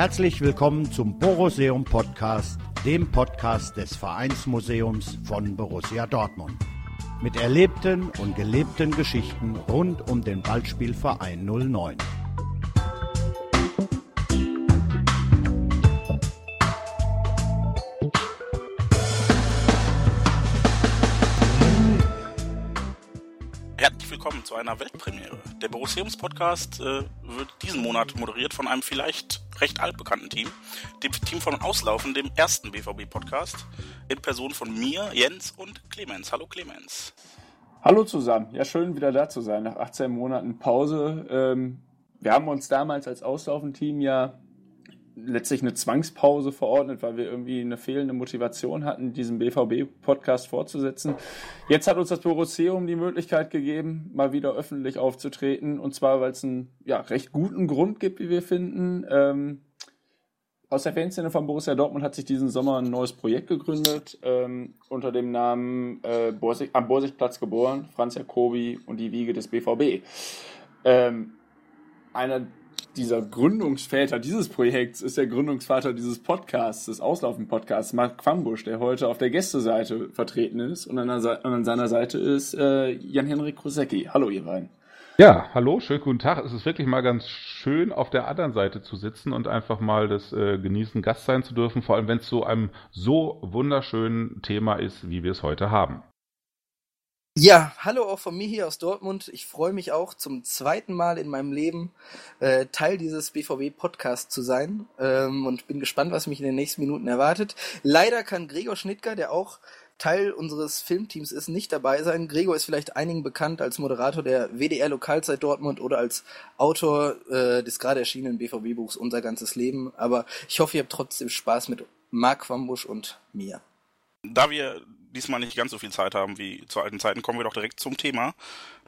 Herzlich willkommen zum Boruseum Podcast, dem Podcast des Vereinsmuseums von Borussia Dortmund. Mit erlebten und gelebten Geschichten rund um den Ballspielverein 09. zu einer Weltpremiere. Der Boruseums-Podcast äh, wird diesen Monat moderiert von einem vielleicht recht altbekannten Team, dem Team von Auslaufen, dem ersten BVB-Podcast, in Person von mir, Jens und Clemens. Hallo Clemens. Hallo zusammen. Ja, schön wieder da zu sein nach 18 Monaten Pause. Ähm, wir haben uns damals als Auslaufenteam ja letztlich eine Zwangspause verordnet, weil wir irgendwie eine fehlende Motivation hatten, diesen BVB-Podcast fortzusetzen. Jetzt hat uns das Borusseum die Möglichkeit gegeben, mal wieder öffentlich aufzutreten. Und zwar, weil es einen ja, recht guten Grund gibt, wie wir finden. Ähm, aus der Fanszene von Borussia Dortmund hat sich diesen Sommer ein neues Projekt gegründet, ähm, unter dem Namen äh, Borsig, am Borsigplatz geboren, Franz Jacobi und die Wiege des BVB. Ähm, einer dieser Gründungsväter dieses Projekts ist der Gründungsvater dieses Podcasts, des Auslaufen-Podcasts, Marc Quambusch, der heute auf der Gästeseite vertreten ist. Und an, an seiner Seite ist äh, Jan-Henrik Krusecki. Hallo, ihr beiden. Ja, hallo, schönen guten Tag. Es ist wirklich mal ganz schön, auf der anderen Seite zu sitzen und einfach mal das äh, genießen, Gast sein zu dürfen, vor allem wenn es so einem so wunderschönen Thema ist, wie wir es heute haben. Ja, hallo auch von mir hier aus Dortmund. Ich freue mich auch zum zweiten Mal in meinem Leben äh, Teil dieses BVB-Podcasts zu sein ähm, und bin gespannt, was mich in den nächsten Minuten erwartet. Leider kann Gregor Schnittger, der auch Teil unseres Filmteams ist, nicht dabei sein. Gregor ist vielleicht einigen bekannt als Moderator der WDR Lokalzeit Dortmund oder als Autor äh, des gerade erschienenen BVB-Buchs Unser ganzes Leben. Aber ich hoffe, ihr habt trotzdem Spaß mit Marc Wambusch und mir. Da wir diesmal nicht ganz so viel Zeit haben wie zu alten Zeiten, kommen wir doch direkt zum Thema.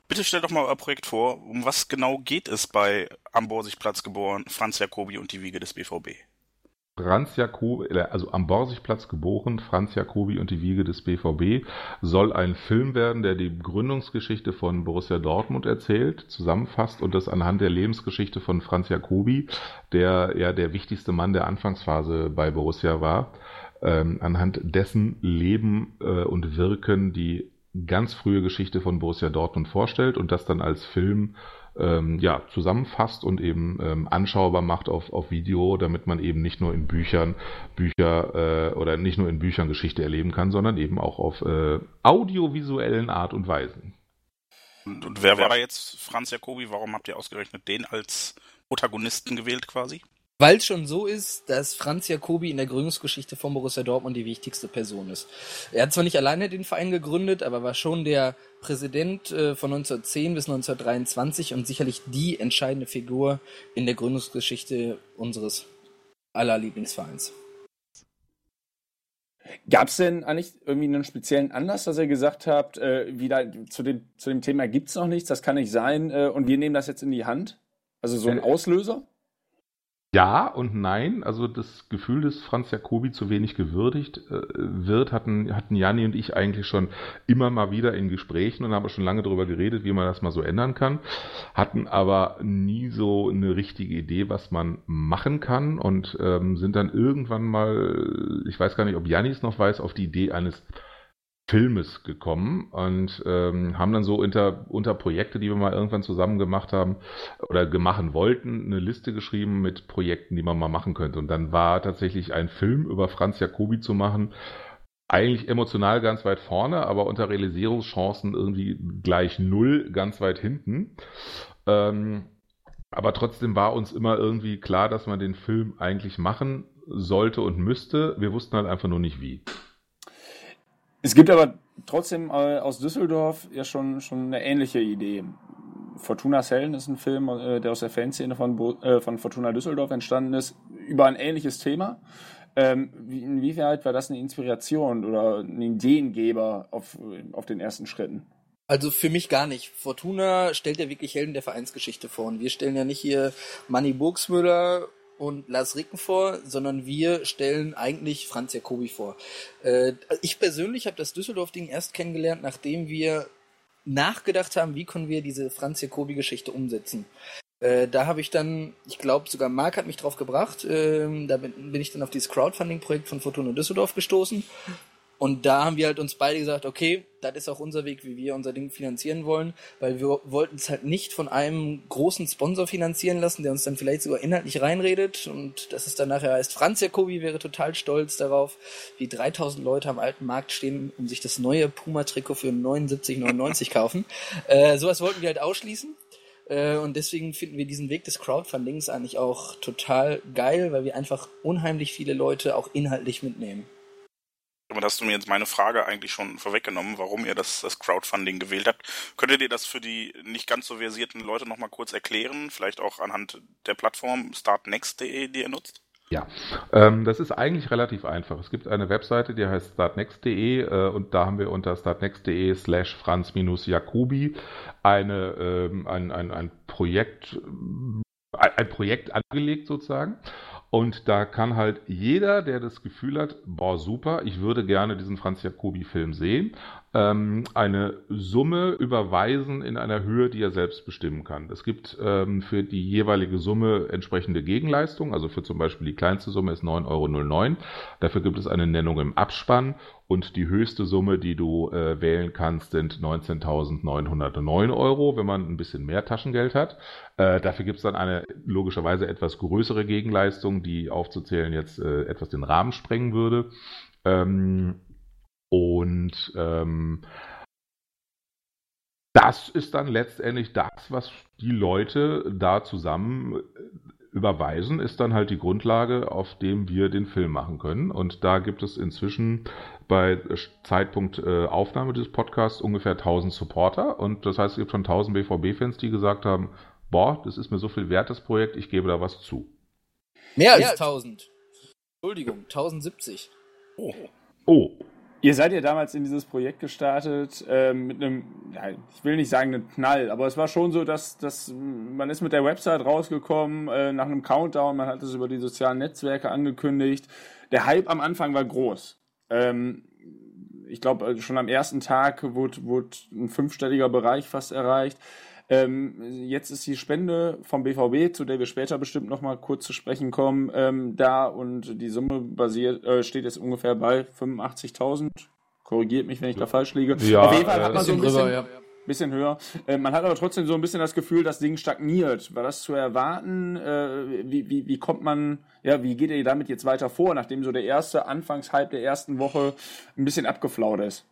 Bitte stellt doch mal euer Projekt vor. Um was genau geht es bei Am Borsigplatz geboren, Franz Jacobi und die Wiege des BVB? Franz Jacobi, äh, also am Borsigplatz geboren, Franz Jacobi und die Wiege des BVB, soll ein Film werden, der die Gründungsgeschichte von Borussia Dortmund erzählt, zusammenfasst und das anhand der Lebensgeschichte von Franz Jacobi, der ja der wichtigste Mann der Anfangsphase bei Borussia war, ähm, anhand dessen Leben äh, und Wirken die ganz frühe Geschichte von Borussia Dortmund vorstellt und das dann als Film ähm, ja, zusammenfasst und eben ähm, anschaubar macht auf, auf Video, damit man eben nicht nur in Büchern Bücher äh, oder nicht nur in Büchern Geschichte erleben kann, sondern eben auch auf äh, audiovisuellen Art und Weisen. Und, und wer war jetzt Franz Jacobi? Warum habt ihr ausgerechnet den als Protagonisten gewählt quasi? Weil es schon so ist, dass Franz Jacobi in der Gründungsgeschichte von Borussia Dortmund die wichtigste Person ist. Er hat zwar nicht alleine den Verein gegründet, aber war schon der Präsident äh, von 1910 bis 1923 und sicherlich die entscheidende Figur in der Gründungsgeschichte unseres aller Lieblingsvereins. Gab es denn eigentlich irgendwie einen speziellen Anlass, dass ihr gesagt habt, äh, wieder zu dem, zu dem Thema gibt es noch nichts, das kann nicht sein äh, und wir nehmen das jetzt in die Hand? Also so ein äh, Auslöser? Ja und nein. Also das Gefühl, dass Franz Jacobi zu wenig gewürdigt äh, wird, hatten, hatten Janni und ich eigentlich schon immer mal wieder in Gesprächen und haben schon lange darüber geredet, wie man das mal so ändern kann. Hatten aber nie so eine richtige Idee, was man machen kann und ähm, sind dann irgendwann mal, ich weiß gar nicht, ob Janni es noch weiß, auf die Idee eines Filmes gekommen und ähm, haben dann so unter, unter Projekte, die wir mal irgendwann zusammen gemacht haben oder gemacht wollten, eine Liste geschrieben mit Projekten, die man mal machen könnte. Und dann war tatsächlich ein Film über Franz Jacobi zu machen, eigentlich emotional ganz weit vorne, aber unter Realisierungschancen irgendwie gleich null, ganz weit hinten. Ähm, aber trotzdem war uns immer irgendwie klar, dass man den Film eigentlich machen sollte und müsste. Wir wussten halt einfach nur nicht wie. Es gibt aber trotzdem äh, aus Düsseldorf ja schon, schon eine ähnliche Idee. Fortuna Sellen ist ein Film, äh, der aus der Fanszene von, äh, von Fortuna Düsseldorf entstanden ist, über ein ähnliches Thema. Ähm, wie, inwieweit war das eine Inspiration oder ein Ideengeber auf, auf den ersten Schritten? Also für mich gar nicht. Fortuna stellt ja wirklich Helden der Vereinsgeschichte vor. Und wir stellen ja nicht hier Manny Burgsmüller und Lars Ricken vor, sondern wir stellen eigentlich Franz Jacobi vor. Äh, ich persönlich habe das Düsseldorf-Ding erst kennengelernt, nachdem wir nachgedacht haben, wie können wir diese Franz Jacobi-Geschichte umsetzen. Äh, da habe ich dann, ich glaube sogar Marc hat mich drauf gebracht, ähm, da bin, bin, ich dann auf dieses Crowdfunding-Projekt von Fortuna Düsseldorf gestoßen und da haben wir halt uns beide gesagt, okay, das ist auch unser Weg, wie wir unser Ding finanzieren wollen, weil wir wollten es halt nicht von einem großen Sponsor finanzieren lassen, der uns dann vielleicht sogar inhaltlich reinredet und das ist dann nachher heißt, Franz Jacobi wäre total stolz darauf, wie 3000 Leute am alten Markt stehen, um sich das neue Puma-Trikot für 79,99 kaufen. Äh, sowas wollten wir halt ausschließen. Äh, und deswegen finden wir diesen Weg des Crowdfundings eigentlich auch total geil, weil wir einfach unheimlich viele Leute auch inhaltlich mitnehmen. Aber hast du mir jetzt meine Frage eigentlich schon vorweggenommen, warum ihr das, das Crowdfunding gewählt habt. Könntet ihr das für die nicht ganz so versierten Leute nochmal kurz erklären? Vielleicht auch anhand der Plattform startnext.de, die ihr nutzt? Ja, ähm, das ist eigentlich relativ einfach. Es gibt eine Webseite, die heißt startnext.de äh, und da haben wir unter startnext.de slash franz-jacobi eine, ähm, ein, ein, ein Projekt, ein Projekt angelegt sozusagen. Und da kann halt jeder, der das Gefühl hat, boah, super, ich würde gerne diesen Franz Jacobi-Film sehen, ähm, eine Summe überweisen in einer Höhe, die er selbst bestimmen kann. Es gibt ähm, für die jeweilige Summe entsprechende Gegenleistung. Also für zum Beispiel die kleinste Summe ist 9,09 Euro. Dafür gibt es eine Nennung im Abspann und die höchste Summe, die du äh, wählen kannst, sind 19.909 Euro, wenn man ein bisschen mehr Taschengeld hat. Äh, dafür gibt es dann eine logischerweise etwas größere Gegenleistung, die aufzuzählen jetzt äh, etwas den Rahmen sprengen würde. Ähm, und ähm, das ist dann letztendlich das, was die Leute da zusammen äh, überweisen, ist dann halt die Grundlage, auf dem wir den Film machen können. Und da gibt es inzwischen bei Zeitpunkt äh, Aufnahme des Podcasts ungefähr 1000 Supporter. Und das heißt, es gibt schon 1000 BVB-Fans, die gesagt haben, boah, das ist mir so viel wert, das Projekt, ich gebe da was zu. Mehr als 1000. Entschuldigung, 1070. Oh. Oh, Ihr seid ja damals in dieses Projekt gestartet äh, mit einem, ja, ich will nicht sagen einen Knall, aber es war schon so, dass, dass man ist mit der Website rausgekommen äh, nach einem Countdown, man hat es über die sozialen Netzwerke angekündigt. Der Hype am Anfang war groß. Ähm, ich glaube, äh, schon am ersten Tag wurde, wurde ein fünfstelliger Bereich fast erreicht. Ähm, jetzt ist die Spende vom BVB, zu der wir später bestimmt noch mal kurz zu sprechen kommen, ähm, da und die Summe basiert, äh, steht jetzt ungefähr bei 85.000. Korrigiert mich, wenn ich da falsch liege. Ja, Auf jeden Fall hat man so ein bisschen, drüber, ja. bisschen höher. Äh, man hat aber trotzdem so ein bisschen das Gefühl, das Ding stagniert. War das zu erwarten? Äh, wie, wie, wie kommt man, ja, wie geht ihr damit jetzt weiter vor, nachdem so der erste Anfangshype der ersten Woche ein bisschen abgeflaut ist?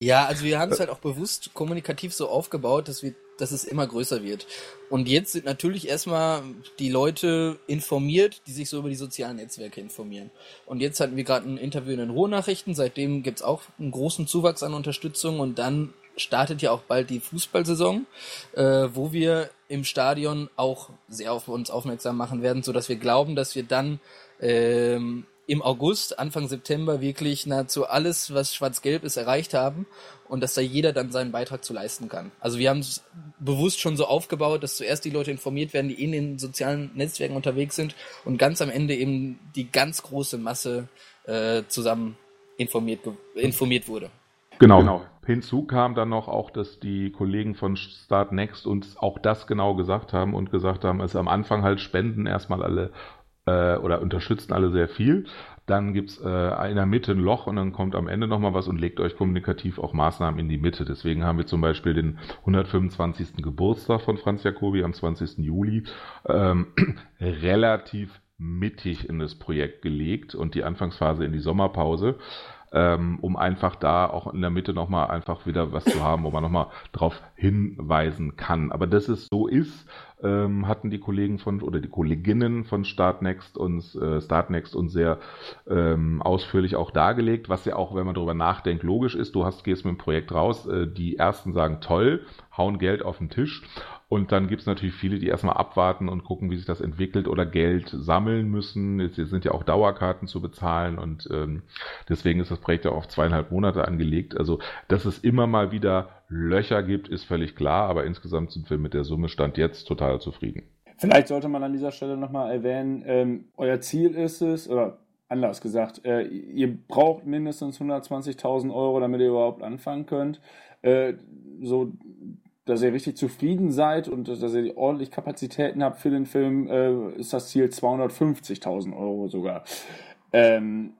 Ja, also wir haben es halt auch bewusst kommunikativ so aufgebaut, dass wir, dass es immer größer wird. Und jetzt sind natürlich erstmal die Leute informiert, die sich so über die sozialen Netzwerke informieren. Und jetzt hatten wir gerade ein Interview in den Ruhrnachrichten, seitdem gibt's auch einen großen Zuwachs an Unterstützung und dann startet ja auch bald die Fußballsaison, äh, wo wir im Stadion auch sehr auf uns aufmerksam machen werden, so dass wir glauben, dass wir dann ähm, im August, Anfang September wirklich nahezu alles, was schwarz-gelb ist, erreicht haben und dass da jeder dann seinen Beitrag zu leisten kann. Also wir haben es bewusst schon so aufgebaut, dass zuerst die Leute informiert werden, die in den sozialen Netzwerken unterwegs sind und ganz am Ende eben die ganz große Masse äh, zusammen informiert, informiert wurde. Genau. genau. Hinzu kam dann noch auch, dass die Kollegen von Start Next uns auch das genau gesagt haben und gesagt haben, es am Anfang halt spenden erstmal alle äh, oder unterstützen alle sehr viel. Dann gibt's äh, in der Mitte ein Loch und dann kommt am Ende nochmal was und legt euch kommunikativ auch Maßnahmen in die Mitte. Deswegen haben wir zum Beispiel den 125. Geburtstag von Franz Jacobi am 20. Juli ähm, relativ mittig in das Projekt gelegt und die Anfangsphase in die Sommerpause ähm, um einfach da auch in der Mitte nochmal einfach wieder was zu haben, wo man nochmal drauf hinweisen kann. Aber dass es so ist, ähm, hatten die Kollegen von oder die Kolleginnen von Startnext uns äh, Startnext uns sehr ähm, ausführlich auch dargelegt, was ja auch, wenn man darüber nachdenkt, logisch ist. Du hast gehst mit dem Projekt raus, äh, die ersten sagen toll, hauen Geld auf den Tisch und dann gibt es natürlich viele, die erstmal abwarten und gucken, wie sich das entwickelt oder Geld sammeln müssen. Es sind ja auch Dauerkarten zu bezahlen und ähm, deswegen ist das Projekt ja auf zweieinhalb Monate angelegt. Also, dass es immer mal wieder Löcher gibt, ist völlig klar, aber insgesamt sind wir mit der Summe Stand jetzt total zufrieden. Vielleicht sollte man an dieser Stelle nochmal erwähnen, ähm, euer Ziel ist es, oder anders gesagt, äh, ihr braucht mindestens 120.000 Euro, damit ihr überhaupt anfangen könnt. Äh, so dass ihr richtig zufrieden seid und dass ihr ordentlich Kapazitäten habt für den Film, äh, ist das Ziel 250.000 Euro sogar. Ähm,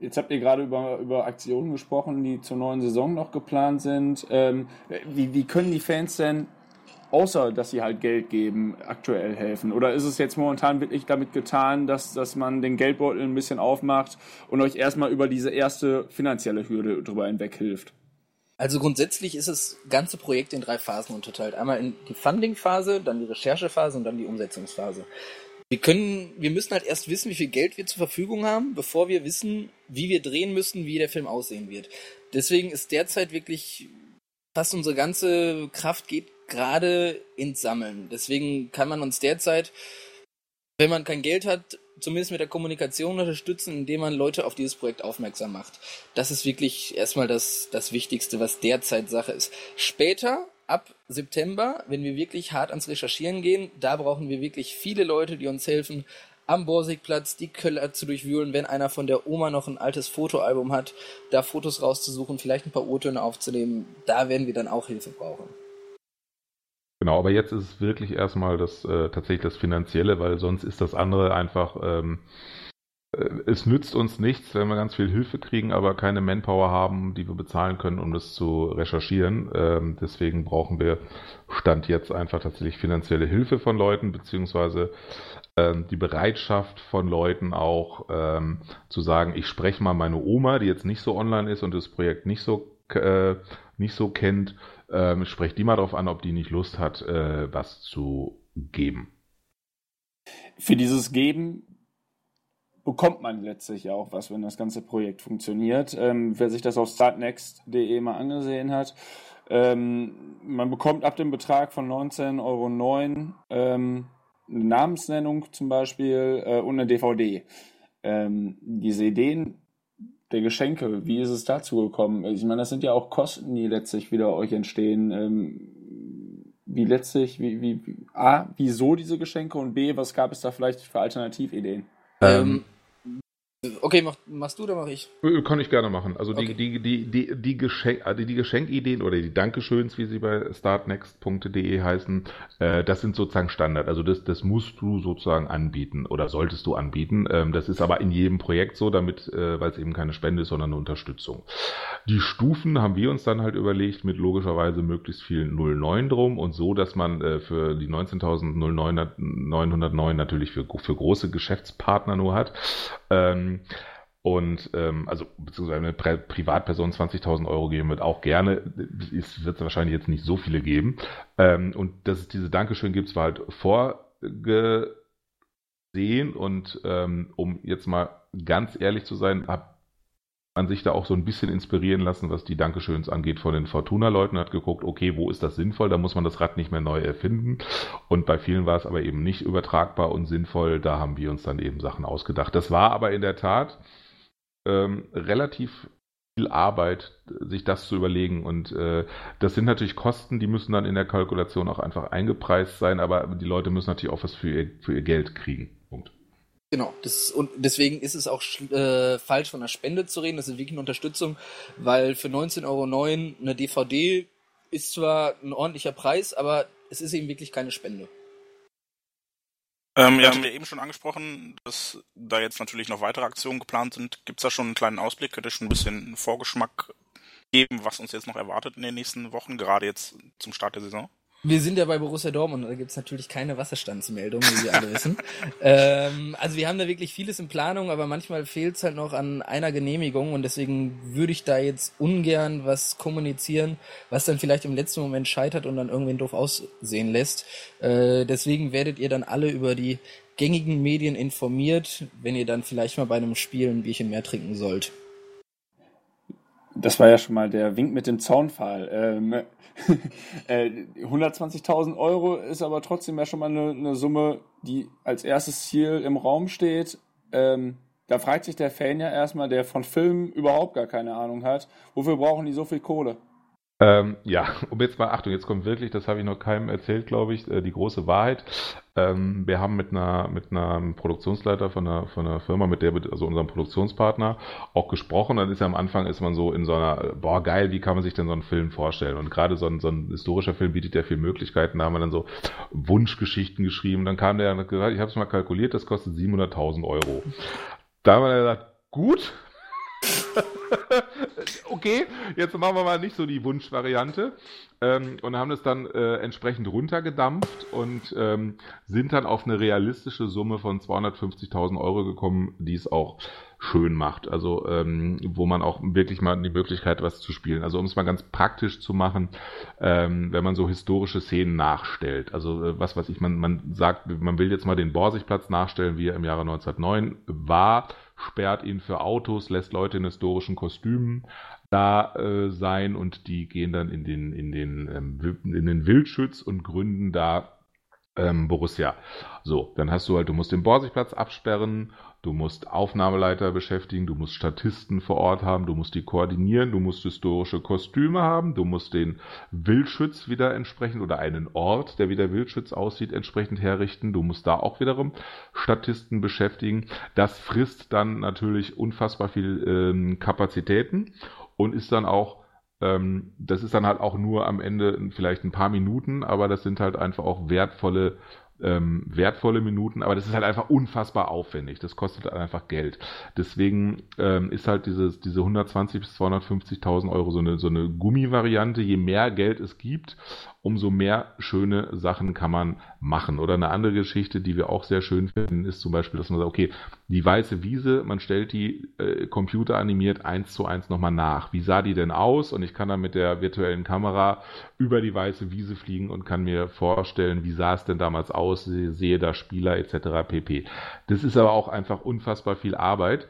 jetzt habt ihr gerade über, über Aktionen gesprochen, die zur neuen Saison noch geplant sind. Ähm, wie, wie können die Fans denn, außer dass sie halt Geld geben, aktuell helfen? Oder ist es jetzt momentan wirklich damit getan, dass, dass man den Geldbeutel ein bisschen aufmacht und euch erstmal über diese erste finanzielle Hürde drüber hinweg hilft? Also grundsätzlich ist das ganze Projekt in drei Phasen unterteilt. Einmal in die Funding-Phase, dann die Recherchephase und dann die Umsetzungsphase. Wir können, wir müssen halt erst wissen, wie viel Geld wir zur Verfügung haben, bevor wir wissen, wie wir drehen müssen, wie der Film aussehen wird. Deswegen ist derzeit wirklich fast unsere ganze Kraft geht gerade ins Sammeln. Deswegen kann man uns derzeit, wenn man kein Geld hat, zumindest mit der Kommunikation unterstützen, indem man Leute auf dieses Projekt aufmerksam macht. Das ist wirklich erstmal das, das Wichtigste, was derzeit Sache ist. Später, ab September, wenn wir wirklich hart ans Recherchieren gehen, da brauchen wir wirklich viele Leute, die uns helfen, am Borsigplatz die Köller zu durchwühlen, wenn einer von der Oma noch ein altes Fotoalbum hat, da Fotos rauszusuchen, vielleicht ein paar O-Töne aufzunehmen, da werden wir dann auch Hilfe brauchen. Genau, aber jetzt ist es wirklich erstmal das äh, tatsächlich das Finanzielle, weil sonst ist das andere einfach, ähm, äh, es nützt uns nichts, wenn wir ganz viel Hilfe kriegen, aber keine Manpower haben, die wir bezahlen können, um das zu recherchieren. Ähm, deswegen brauchen wir Stand jetzt einfach tatsächlich finanzielle Hilfe von Leuten, beziehungsweise ähm, die Bereitschaft von Leuten auch ähm, zu sagen, ich spreche mal meine Oma, die jetzt nicht so online ist und das Projekt nicht so äh, nicht so kennt, ähm, sprecht die mal darauf an, ob die nicht Lust hat, äh, was zu geben. Für dieses Geben bekommt man letztlich auch was, wenn das ganze Projekt funktioniert. Ähm, wer sich das auf startnext.de mal angesehen hat, ähm, man bekommt ab dem Betrag von 19,09 Euro ähm, eine Namensnennung zum Beispiel äh, und eine DVD. Ähm, diese Ideen der Geschenke, wie ist es dazu gekommen? Ich meine, das sind ja auch Kosten, die letztlich wieder euch entstehen. Ähm, wie letztlich, wie, wie, wie, A, wieso diese Geschenke und B, was gab es da vielleicht für Alternativideen? Ähm, Okay, mach, machst du oder mach ich? Äh, kann ich gerne machen. Also die, Okay. die, die, die, die, Geschenk, also die Geschenkideen oder die Dankeschöns, wie sie bei startnext.de heißen, äh, das sind sozusagen Standard. Also das, das musst du sozusagen anbieten oder solltest du anbieten. Ähm, das ist aber in jedem Projekt so, damit, äh, weil es eben keine Spende ist, sondern eine Unterstützung. Die Stufen haben wir uns dann halt überlegt mit logischerweise möglichst viel 09 drum und so, dass man äh, für die 19.909 natürlich für, für große Geschäftspartner nur hat. Ähm, und ähm, also beziehungsweise eine Pri Privatperson 20.000 Euro geben wird auch gerne. Es wird wahrscheinlich jetzt nicht so viele geben. Ähm, und dass es diese Dankeschön gibt, war halt vorgesehen. Und ähm, um jetzt mal ganz ehrlich zu sein, hat man sich da auch so ein bisschen inspirieren lassen, was die Dankeschöns angeht von den Fortuna-Leuten, hat geguckt, okay, wo ist das sinnvoll? Da muss man das Rad nicht mehr neu erfinden. Und bei vielen war es aber eben nicht übertragbar und sinnvoll. Da haben wir uns dann eben Sachen ausgedacht. Das war aber in der Tat ähm, relativ viel Arbeit, sich das zu überlegen. Und äh, das sind natürlich Kosten, die müssen dann in der Kalkulation auch einfach eingepreist sein, aber die Leute müssen natürlich auch was für ihr, für ihr Geld kriegen. Genau, das, und deswegen ist es auch äh, falsch von einer Spende zu reden, das ist wirklich eine Unterstützung, weil für 19,09 Euro eine DVD ist zwar ein ordentlicher Preis, aber es ist eben wirklich keine Spende. Ähm, ja, haben wir eben schon angesprochen, dass da jetzt natürlich noch weitere Aktionen geplant sind. Gibt es da schon einen kleinen Ausblick? Könnt ihr schon ein bisschen einen Vorgeschmack geben, was uns jetzt noch erwartet in den nächsten Wochen, gerade jetzt zum Start der Saison? Wir sind ja bei Borussia Dortmund, da gibt's natürlich keine Wasserstandsmeldung, wie wir alle wissen. ähm, also wir haben da wirklich vieles in Planung, aber manchmal fehlt's halt noch an einer Genehmigung und deswegen würde ich da jetzt ungern was kommunizieren, was dann vielleicht im letzten Moment scheitert und dann irgendwen doof aussehen lässt. Äh, deswegen werdet ihr dann alle über die gängigen Medien informiert, wenn ihr dann vielleicht mal bei einem Spiel ein Bierchen mehr trinken sollt. Das war ja schon mal der Wink mit dem Zaunpfahl. Ähm, äh, 120.000 Euro ist aber trotzdem ja schon mal eine, eine Summe, die als erstes Ziel im Raum steht. Ähm, da fragt sich der Fan ja erstmal, der von Filmen überhaupt gar keine Ahnung hat, wofür brauchen die so viel Kohle? Ähm, ja, um jetzt mal, Achtung, jetzt kommt wirklich, das habe ich noch keinem erzählt, glaube ich, äh, die große Wahrheit. Ähm, wir haben mit einer, mit einem Produktionsleiter von einer, von einer Firma, mit der, also unserem Produktionspartner, auch gesprochen. Dann ist ja am Anfang ist man so in so einer, boah, geil, wie kann man sich denn so einen Film vorstellen? Und gerade so ein, so ein historischer Film bietet ja viele Möglichkeiten. Da haben wir dann so Wunschgeschichten geschrieben. Dann kam der und hat gesagt, ich habe es mal kalkuliert, das kostet 700.000 Euro. Da haben wir dann gesagt, gut, okay, jetzt machen wir mal nicht so die Wunschvariante. Ähm, und haben es dann äh, entsprechend runtergedampft und ähm, sind dann auf eine realistische Summe von 250.000 Euro gekommen, die es auch schön macht. Also ähm, wo man auch wirklich mal die Möglichkeit was zu spielen. Also um es mal ganz praktisch zu machen, ähm, wenn man so historische Szenen nachstellt. Also äh, was weiß ich, man, man sagt, man will jetzt mal den Borsigplatz nachstellen, wie er im Jahre 1909 war sperrt ihn für Autos, lässt Leute in historischen Kostümen da äh, sein und die gehen dann in den, in den, ähm, in den Wildschütz und gründen da ähm, Borussia. So, dann hast du halt, du musst den Borsigplatz absperren Du musst Aufnahmeleiter beschäftigen, du musst Statisten vor Ort haben, du musst die koordinieren, du musst historische Kostüme haben, du musst den Wildschütz wieder entsprechend oder einen Ort, der wie der Wildschütz aussieht, entsprechend herrichten. Du musst da auch wiederum Statisten beschäftigen. Das frisst dann natürlich unfassbar viel ähm, Kapazitäten und ist dann auch ähm, das ist dann halt auch nur am Ende vielleicht ein paar Minuten, aber das sind halt einfach auch wertvolle ähm, wertvolle Minuten, aber das ist halt einfach unfassbar aufwendig. Das kostet halt einfach Geld. Deswegen ähm, ist halt dieses, diese 120 bis 250.000 Euro so eine, so eine Gummivariante. Je mehr Geld es gibt, umso mehr schöne Sachen kann man machen. Oder eine andere Geschichte, die wir auch sehr schön finden, ist zum Beispiel, dass man sagt, okay, die weiße Wiese, man stellt die äh, computeranimiert eins zu eins nochmal nach. Wie sah die denn aus? Und ich kann dann mit der virtuellen Kamera über die weiße Wiese fliegen und kann mir vorstellen, wie sah es denn damals aus, sehe da Spieler etc. pp. Das ist aber auch einfach unfassbar viel Arbeit.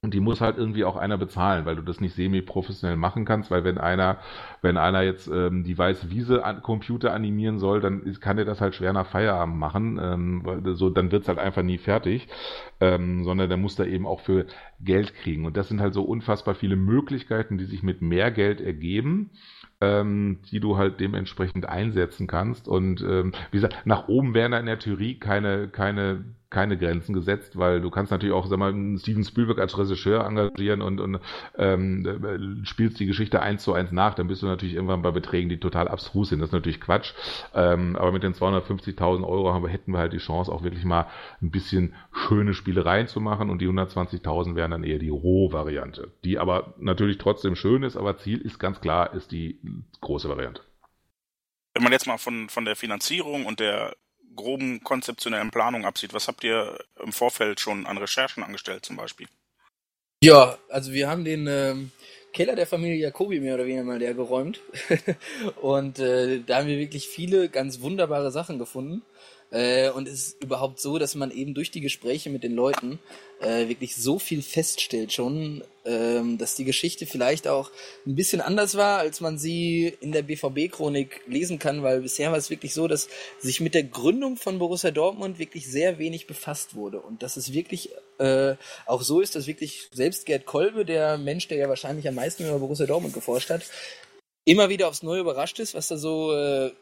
Und die muss halt irgendwie auch einer bezahlen, weil du das nicht semi-professionell machen kannst, weil wenn einer, wenn einer jetzt ähm, die weiße Wiese an Computer animieren soll, dann ist, kann der das halt schwer nach Feierabend machen, ähm, weil so, dann wird's halt einfach nie fertig, ähm, sondern der muss da eben auch für Geld kriegen. Und das sind halt so unfassbar viele Möglichkeiten, die sich mit mehr Geld ergeben ähm, die du halt dementsprechend einsetzen kannst. Und ähm, wie gesagt, nach oben wären da in der Theorie keine, keine keine Grenzen gesetzt, weil du kannst natürlich auch, sag mal, Steven Spielberg als Regisseur engagieren und, und ähm, spielst die Geschichte eins zu eins nach, dann bist du natürlich irgendwann bei Beträgen, die total abstrus sind. Das ist natürlich Quatsch. Ähm, aber mit den 250.000 Euro haben hätten wir halt die Chance, auch wirklich mal ein bisschen schöne Spielereien zu machen und die 120.000 wären dann eher die Roh-Variante, die aber natürlich trotzdem schön ist, aber Ziel ist ganz klar, ist die große Variante. Wenn man jetzt mal von, von der Finanzierung und der groben konzeptionellen Planung absieht, was habt ihr im Vorfeld schon an Recherchen angestellt zum Beispiel? Ja, also wir haben den ähm, Keller der Familie Jacobi mehr oder weniger mal leer geräumt. und äh, da haben wir wirklich viele ganz wunderbare Sachen gefunden. Äh, und es ist überhaupt so, dass man eben durch die Gespräche mit den Leuten äh, wirklich so viel feststellt schon, ähm, dass die Geschichte vielleicht auch ein bisschen anders war, als man sie in der BVB-Chronik lesen kann, weil bisher war es wirklich so, dass sich mit der Gründung von Borussia Dortmund wirklich sehr wenig befasst wurde. Und dass es wirklich äh, auch so ist, dass wirklich selbst Gerd Kolbe, der Mensch, der ja wahrscheinlich am meisten über Borussia Dortmund geforscht hat, immer wieder aufs Neue überrascht ist, was da so äh,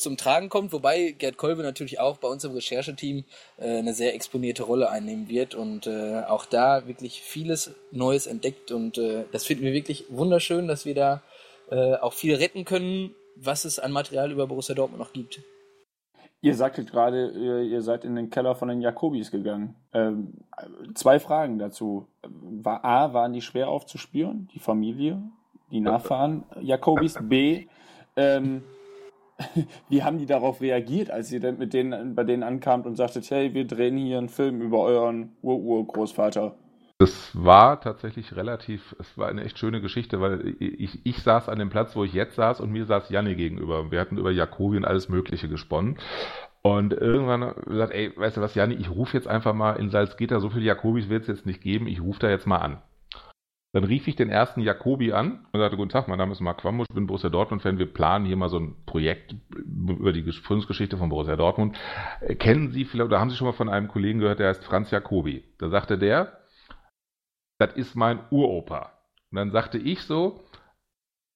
zum Tragen kommt, wobei Gerd Kolbe natürlich auch bei uns im Rechercheteam äh, eine sehr exponierte Rolle einnehmen wird und äh, auch da wirklich vieles Neues entdeckt und äh, das finden wir wirklich wunderschön, dass wir da äh, auch viel retten können, was es an Material über Borussia Dortmund noch gibt. Ihr sagtet gerade, ihr, ihr seid in den Keller von den Jakobis gegangen. Ähm, zwei Fragen dazu. War, A, waren die schwer aufzuspüren, die Familie, die Nachfahren Jakobis? B, ähm, wie haben die darauf reagiert, als ihr dann mit denen, bei denen ankamt und sagtet, hey, wir drehen hier einen Film über euren Ur-Ur-Großvater? Das war tatsächlich relativ, es war eine echt schöne Geschichte, weil ich, ich saß an dem Platz, wo ich jetzt saß und mir saß Janne gegenüber. Wir hatten über Jakobi und alles Mögliche gesponnen. Und irgendwann gesagt, ey, weißt du was, Janni, ich rufe jetzt einfach mal in Salzgitter, so viele Jakobis wird es jetzt nicht geben, ich rufe da jetzt mal an. Dann rief ich den ersten Jakobi an und sagte, guten Tag, mein Name ist Marc Quambusch, ich bin Borussia Dortmund-Fan, wir planen hier mal so ein Projekt über die Gründungsgeschichte von Borussia Dortmund. Äh, kennen Sie vielleicht, oder haben Sie schon mal von einem Kollegen gehört, der heißt Franz Jakobi? Da sagte der, das ist mein Uropa. Und dann sagte ich so,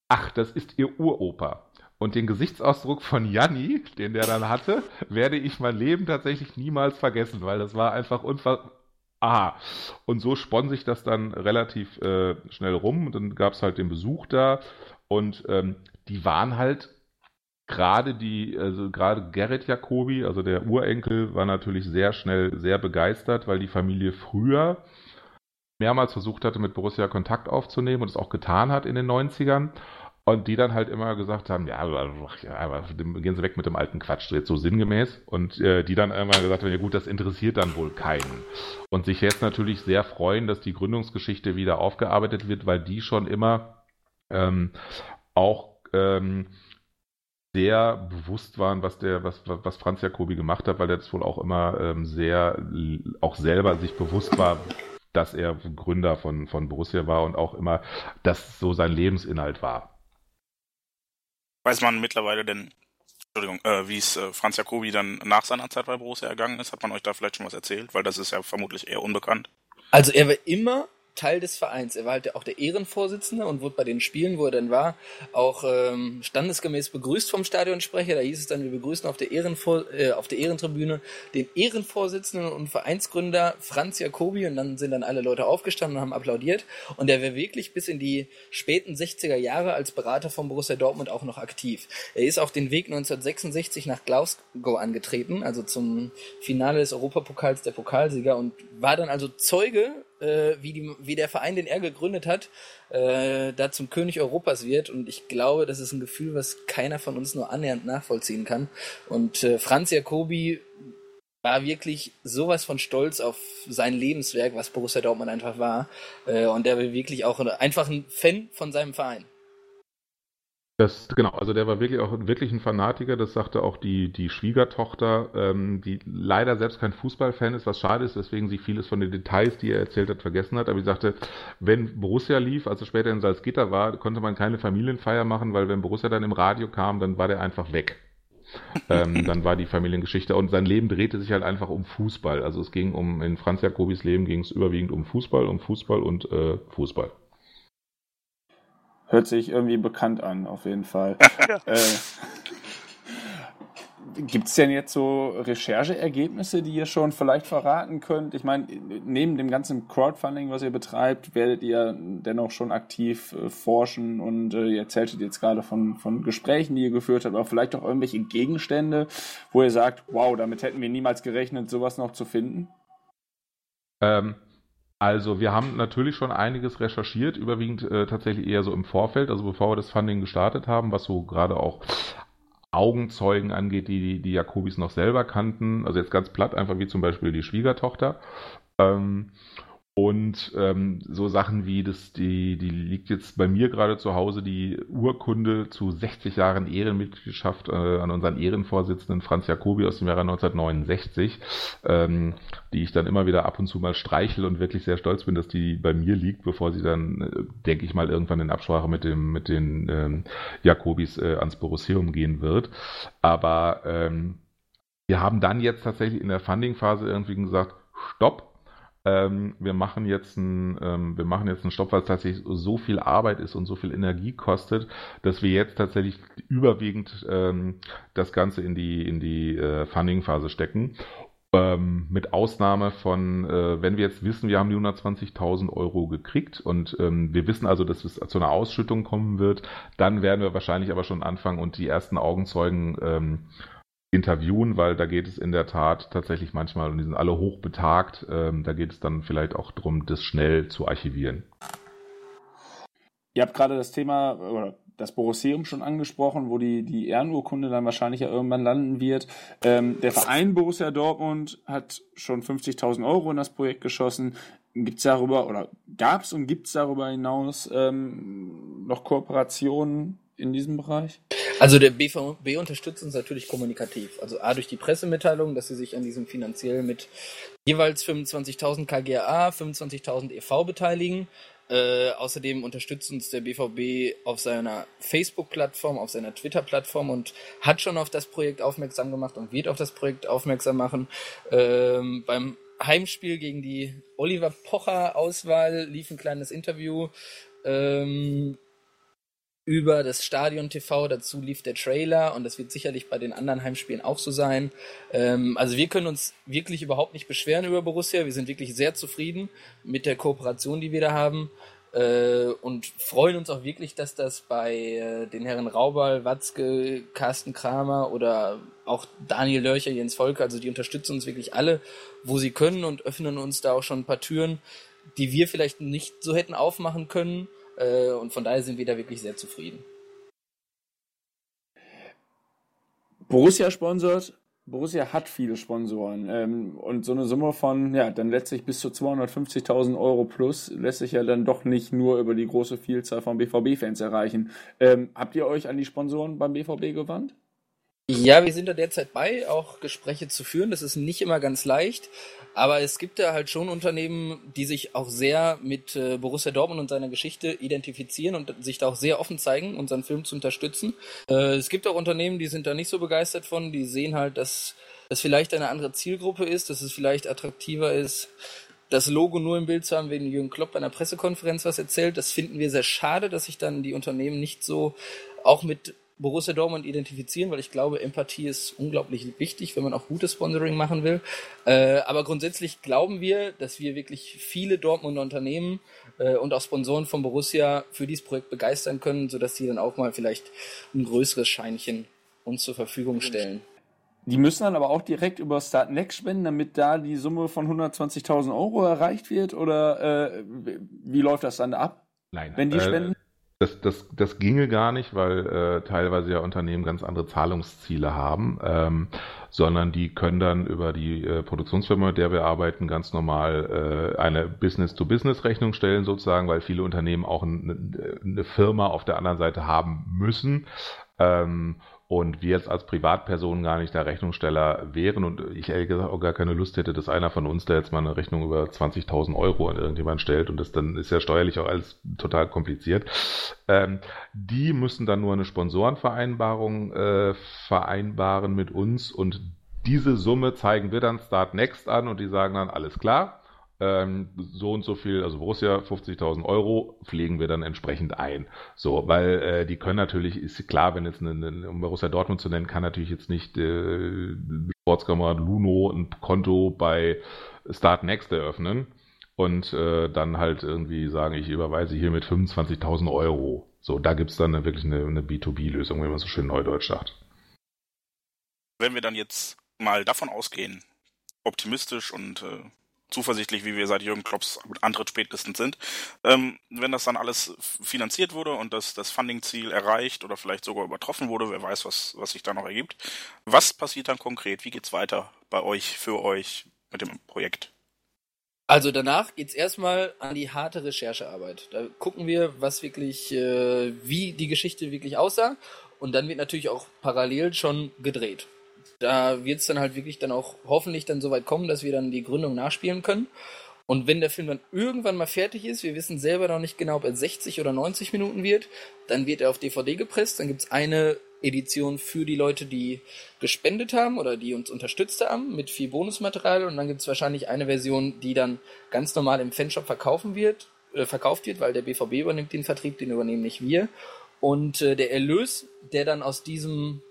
ach, das ist ihr Uropa. Und den Gesichtsausdruck von Janni, den der dann hatte, werde ich mein Leben tatsächlich niemals vergessen, weil das war einfach unver... Aha. Und so spann sich das dann relativ äh, schnell rum. Und dann gab es halt den Besuch da. Und ähm, die waren halt gerade die, also gerade Gerrit Jacobi, also der Urenkel, war natürlich sehr schnell sehr begeistert, weil die Familie früher mehrmals versucht hatte, mit Borussia Kontakt aufzunehmen und es auch getan hat in den 90ern. Und die dann halt immer gesagt haben, ja, aber, gehen Sie weg mit dem alten Quatsch, jetzt so sinngemäß. Und äh, die dann irgendwann gesagt haben, ja gut, das interessiert dann wohl keinen. Und sich jetzt natürlich sehr freuen, dass die Gründungsgeschichte wieder aufgearbeitet wird, weil die schon immer ähm, auch ähm, sehr bewusst waren, was der, was, was Franz Jacobi gemacht hat, weil er das wohl auch immer ähm, sehr, auch selber sich bewusst war, dass er Gründer von, von Borussia war und auch immer, dass so sein Lebensinhalt war. Weiß man mittlerweile denn, Entschuldigung, äh, wie es äh, Franz Jacobi dann nach seiner Zeit bei Borussia ergangen ist? Hat man euch da vielleicht schon was erzählt? Weil das ist ja vermutlich eher unbekannt. Also er war immer Teil des Vereins. Er war halt auch der Ehrenvorsitzende und wurde bei den Spielen, wo er dann war, auch ähm, standesgemäß begrüßt vom Stadionsprecher. Da hieß es dann, wir begrüßen auf der, Ehrenvor äh, auf der Ehrentribüne den Ehrenvorsitzenden und Vereinsgründer Franz Jacobi und dann sind dann alle Leute aufgestanden und haben applaudiert. Und er war wirklich bis in die späten 60er Jahre als Berater von Borussia Dortmund auch noch aktiv. Er ist auch den Weg 1966 nach Glasgow angetreten, also zum Finale des Europapokals der Pokalsieger und war dann also Zeuge äh, wie, die, wie der Verein, den er gegründet hat, äh, da zum König Europas wird. Und ich glaube, das ist ein Gefühl, was keiner von uns nur annähernd nachvollziehen kann. Und äh, Franz Jacobi war wirklich sowas von stolz auf sein Lebenswerk, was Borussia Dortmund einfach war. Äh, und der war wirklich auch einfach ein Fan von seinem Verein. Das, genau, also der war wirklich auch wirklich ein Fanatiker, das sagte auch die, die Schwiegertochter, ähm, die leider selbst kein Fußballfan ist, was schade ist, weswegen sie vieles von den Details, die er erzählt hat, vergessen hat. Aber sie sagte, wenn Borussia lief, also später in Salzgitter war, konnte man keine Familienfeier machen, weil wenn Borussia dann im Radio kam, dann war der einfach weg. ähm, dann war die Familiengeschichte und sein Leben drehte sich halt einfach um Fußball. Also es ging um, in Franz Jakobis Leben ging es überwiegend um Fußball, um Fußball und äh, Fußball. Hört sich irgendwie bekannt an, auf jeden Fall. äh, Gibt es denn jetzt so Rechercheergebnisse, die ihr schon vielleicht verraten könnt? Ich meine, neben dem ganzen Crowdfunding, was ihr betreibt, werdet ihr dennoch schon aktiv äh, forschen und äh, ihr erzähltet jetzt gerade von, von Gesprächen, die ihr geführt habt, aber vielleicht auch irgendwelche Gegenstände, wo ihr sagt, wow, damit hätten wir niemals gerechnet, sowas noch zu finden? Ähm, also wir haben natürlich schon einiges recherchiert, überwiegend äh, tatsächlich eher so im Vorfeld, also bevor wir das Funding gestartet haben, was so gerade auch Augenzeugen angeht, die die Jakobis noch selber kannten. Also jetzt ganz platt, einfach wie zum Beispiel die Schwiegertochter. Ähm, und ähm, so Sachen wie das, die, die liegt jetzt bei mir gerade zu Hause, die Urkunde zu 60 Jahren Ehrenmitgliedschaft äh, an unseren Ehrenvorsitzenden Franz Jacobi aus dem Jahre 1969, ähm, die ich dann immer wieder ab und zu mal streichel und wirklich sehr stolz bin, dass die bei mir liegt, bevor sie dann, äh, denke ich mal, irgendwann in Absprache mit dem mit den ähm, Jakobis äh, ans Borussium gehen wird. Aber ähm, wir haben dann jetzt tatsächlich in der Funding-Phase irgendwie gesagt, stopp, ähm, wir machen jetzt einen, ähm, wir machen jetzt einen Stopp, weil es tatsächlich so viel Arbeit ist und so viel Energie kostet, dass wir jetzt tatsächlich überwiegend ähm, das Ganze in die, in die äh, Funding-Phase stecken. Ähm, mit Ausnahme von, äh, wenn wir jetzt wissen, wir haben die 120.000 Euro gekriegt und ähm, wir wissen also, dass es zu einer Ausschüttung kommen wird, dann werden wir wahrscheinlich aber schon anfangen und die ersten Augenzeugen ähm, interviewen, weil da geht es in der Tat tatsächlich manchmal, und die sind alle hochbetagt, ähm, da geht es dann vielleicht auch darum, das schnell zu archivieren. Ihr habt gerade das Thema oder das Borosseum schon angesprochen, wo die, die Ehrenurkunde dann wahrscheinlich ja irgendwann landen wird. Ähm, der Verein Borussia Dortmund hat schon 50.000 Euro in das Projekt geschossen. Gibt es darüber oder gab es und gibt es darüber hinaus ähm, noch Kooperationen in diesem Bereich? Also der BVB unterstützt uns natürlich kommunikativ. Also A durch die Pressemitteilung, dass sie sich an diesem finanziell mit jeweils 25.000 KGA, 25.000 EV beteiligen. Äh, außerdem unterstützt uns der BVB auf seiner Facebook-Plattform, auf seiner Twitter-Plattform und hat schon auf das Projekt aufmerksam gemacht und wird auf das Projekt aufmerksam machen. Ähm, beim Heimspiel gegen die Oliver Pocher-Auswahl lief ein kleines Interview. Ähm, über das Stadion TV. Dazu lief der Trailer und das wird sicherlich bei den anderen Heimspielen auch so sein. Ähm, also wir können uns wirklich überhaupt nicht beschweren über Borussia. Wir sind wirklich sehr zufrieden mit der Kooperation, die wir da haben. Äh, und freuen uns auch wirklich, dass das bei äh, den Herren Raubal, Watzke, Carsten Kramer oder auch Daniel Lörcher, Jens Volker, also die unterstützen uns wirklich alle, wo sie können und öffnen uns da auch schon ein paar Türen, die wir vielleicht nicht so hätten aufmachen können. Äh, und von daher sind wir da wirklich sehr zufrieden. Borussia sponsert Borussia hat viele Sponsoren ähm, und so eine Summe von, ja, dann letztlich bis zu 250.000 Euro plus lässt sich ja dann doch nicht nur über die große Vielzahl von BVB-Fans erreichen. Ähm, habt ihr euch an die Sponsoren beim BVB gewandt? Ja, wir sind da derzeit bei, auch Gespräche zu führen. Das ist nicht immer ganz leicht, aber es gibt da halt schon Unternehmen, die sich auch sehr mit äh, Borussia Dortmund und seiner Geschichte identifizieren und sich da auch sehr offen zeigen, unseren Film zu unterstützen. Äh, es gibt auch Unternehmen, die sind da nicht so begeistert von, die sehen halt, dass das vielleicht eine andere Zielgruppe ist, dass es vielleicht attraktiver ist, das Logo nur im Bild zu haben, wenn Jürgen Klopp bei einer Pressekonferenz was erzählt. Das finden wir sehr schade, dass sich dann die Unternehmen nicht so auch mit Borussia Dortmund identifizieren, weil ich glaube, Empathie ist unglaublich wichtig, wenn man auch gutes Sponsoring machen will. Äh, aber grundsätzlich glauben wir, dass wir wirklich viele Dortmunder Unternehmen äh, und auch Sponsoren von Borussia für dieses Projekt begeistern können, sodass sie dann auch mal vielleicht ein größeres Scheinchen uns zur Verfügung stellen. Die müssen dann aber auch direkt über Start Next spenden, damit da die Summe von 120.000 Euro erreicht wird? Oder äh, wie läuft das dann ab? Nein. Wenn die äh, spenden? Das, das, das ginge gar nicht, weil äh, teilweise ja Unternehmen ganz andere Zahlungsziele haben, ähm, sondern die können dann über die äh, Produktionsfirma, mit der wir arbeiten, ganz normal äh, eine Business-to-Business-Rechnung stellen sozusagen, weil viele Unternehmen auch ein, eine Firma auf der anderen Seite haben müssen. Ähm, und wir jetzt als Privatpersonen gar nicht der Rechnungssteller wären und ich ehrlich gesagt auch gar keine Lust hätte, dass einer von uns da jetzt mal eine Rechnung über 20.000 Euro an irgendjemand stellt und das dann ist ja steuerlich auch alles total kompliziert. Ähm, die müssen dann nur eine Sponsorenvereinbarung äh, vereinbaren mit uns und diese Summe zeigen wir dann Start Next an und die sagen dann alles klar, ähm, so und so viel, also Borussia 50.000 Euro pflegen wir dann entsprechend ein. So, weil äh, die können natürlich, ist klar, wenn jetzt eine, eine, um Borussia Dortmund zu nennen, kann natürlich jetzt nicht äh, Sportskamerad Luno ein Konto bei Start Next eröffnen und äh, dann halt irgendwie sagen, ich überweise hier mit 25.000 Euro. So, da gibt's dann eine, wirklich eine, eine B2B-Lösung, wie man so schön neudeutsch sagt. Wenn wir dann jetzt mal davon ausgehen, optimistisch und äh, zuversichtlich, wie wir seit Jürgen Klopps Antritt spätestens sind. Ähm, wenn das dann alles finanziert wurde und das, das Funding-Ziel erreicht oder vielleicht sogar übertroffen wurde, wer weiß, was, was sich da noch ergibt. Was passiert dann konkret? Wie geht's weiter bei euch, für euch mit dem Projekt? Also danach geht's erstmal an die harte Recherchearbeit. Da gucken wir, was wirklich, äh, wie die Geschichte wirklich aussah. Und dann wird natürlich auch parallel schon gedreht da wird es dann halt wirklich dann auch hoffentlich dann so weit kommen, dass wir dann die Gründung nachspielen können. Und wenn der Film dann irgendwann mal fertig ist, wir wissen selber noch nicht genau, ob er 60 oder 90 Minuten wird, dann wird er auf DVD gepresst, dann gibt es eine Edition für die Leute, die gespendet haben oder die uns unterstützt haben mit viel Bonusmaterial und dann gibt es wahrscheinlich eine Version, die dann ganz normal im Fanshop verkaufen wird, äh, verkauft wird, weil der BVB übernimmt den Vertrieb, den übernehmen nicht wir. Und äh, der Erlös, der dann aus diesem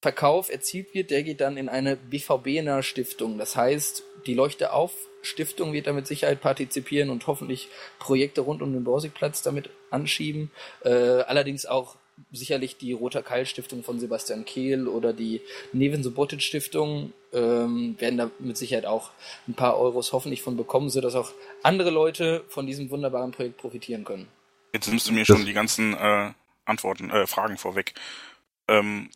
Verkauf erzielt wird, der geht dann in eine BVB-nahe Stiftung. Das heißt, die Leuchte auf Stiftung wird da mit Sicherheit partizipieren und hoffentlich Projekte rund um den Borsigplatz damit anschieben. Äh, allerdings auch sicherlich die Roter Keil Stiftung von Sebastian Kehl oder die Neven Subotic Stiftung ähm, werden da mit Sicherheit auch ein paar Euros hoffentlich von bekommen, sodass auch andere Leute von diesem wunderbaren Projekt profitieren können. Jetzt nimmst du mir schon die ganzen äh, Antworten, äh, Fragen vorweg. Ähm,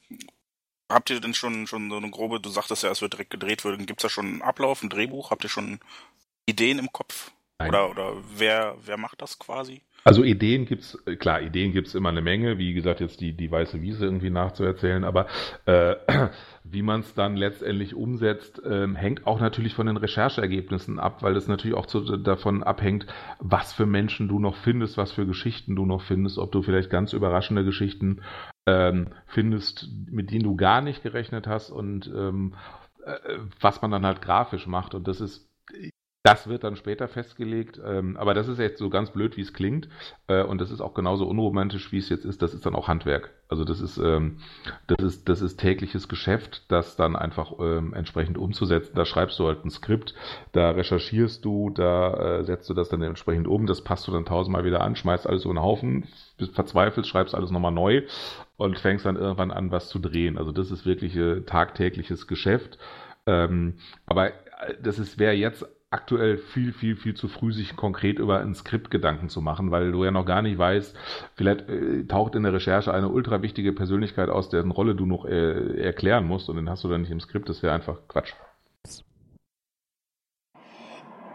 Habt ihr denn schon, schon so eine grobe, du sagtest ja, es wird direkt gedreht Gibt es da schon einen Ablauf, ein Drehbuch? Habt ihr schon Ideen im Kopf? Nein. Oder, oder wer, wer macht das quasi? Also Ideen gibt's, äh, klar, Ideen gibt's immer eine Menge, wie gesagt, jetzt die, die weiße Wiese irgendwie nachzuerzählen, aber äh, wie man es dann letztendlich umsetzt, äh, hängt auch natürlich von den Rechercheergebnissen ab, weil es natürlich auch zu, davon abhängt, was für Menschen du noch findest, was für Geschichten du noch findest, ob du vielleicht ganz überraschende Geschichten ähm, findest, mit denen du gar nicht gerechnet hast und ähm, äh, was man dann halt grafisch macht. Und das ist Das wird dann später festgelegt, ähm, aber das ist jetzt so ganz blöd, wie es klingt. Äh, und das ist auch genauso unromantisch, wie es jetzt ist. Das ist dann auch Handwerk. Also das ist, ähm, das ist, das ist tägliches Geschäft, das dann einfach ähm, entsprechend umzusetzen. Da schreibst du halt ein Skript, da recherchierst du, da äh, setzt du das dann entsprechend um, das passt du dann tausendmal wieder an, schmeißt alles so einen Haufen, bist verzweifelt, schreibst alles nochmal neu und fängst dann irgendwann an, was zu drehen. Also das ist wirklich äh, tagtägliches Geschäft. Ähm, aber äh, das wäre jetzt aktuell viel, viel, viel zu früh, sich konkret über ein Skript Gedanken zu machen, weil du ja noch gar nicht weißt, vielleicht äh, taucht in der Recherche eine ultra wichtige Persönlichkeit aus, deren Rolle du noch äh, erklären musst und den hast du dann nicht im Skript. Das wäre einfach Quatsch.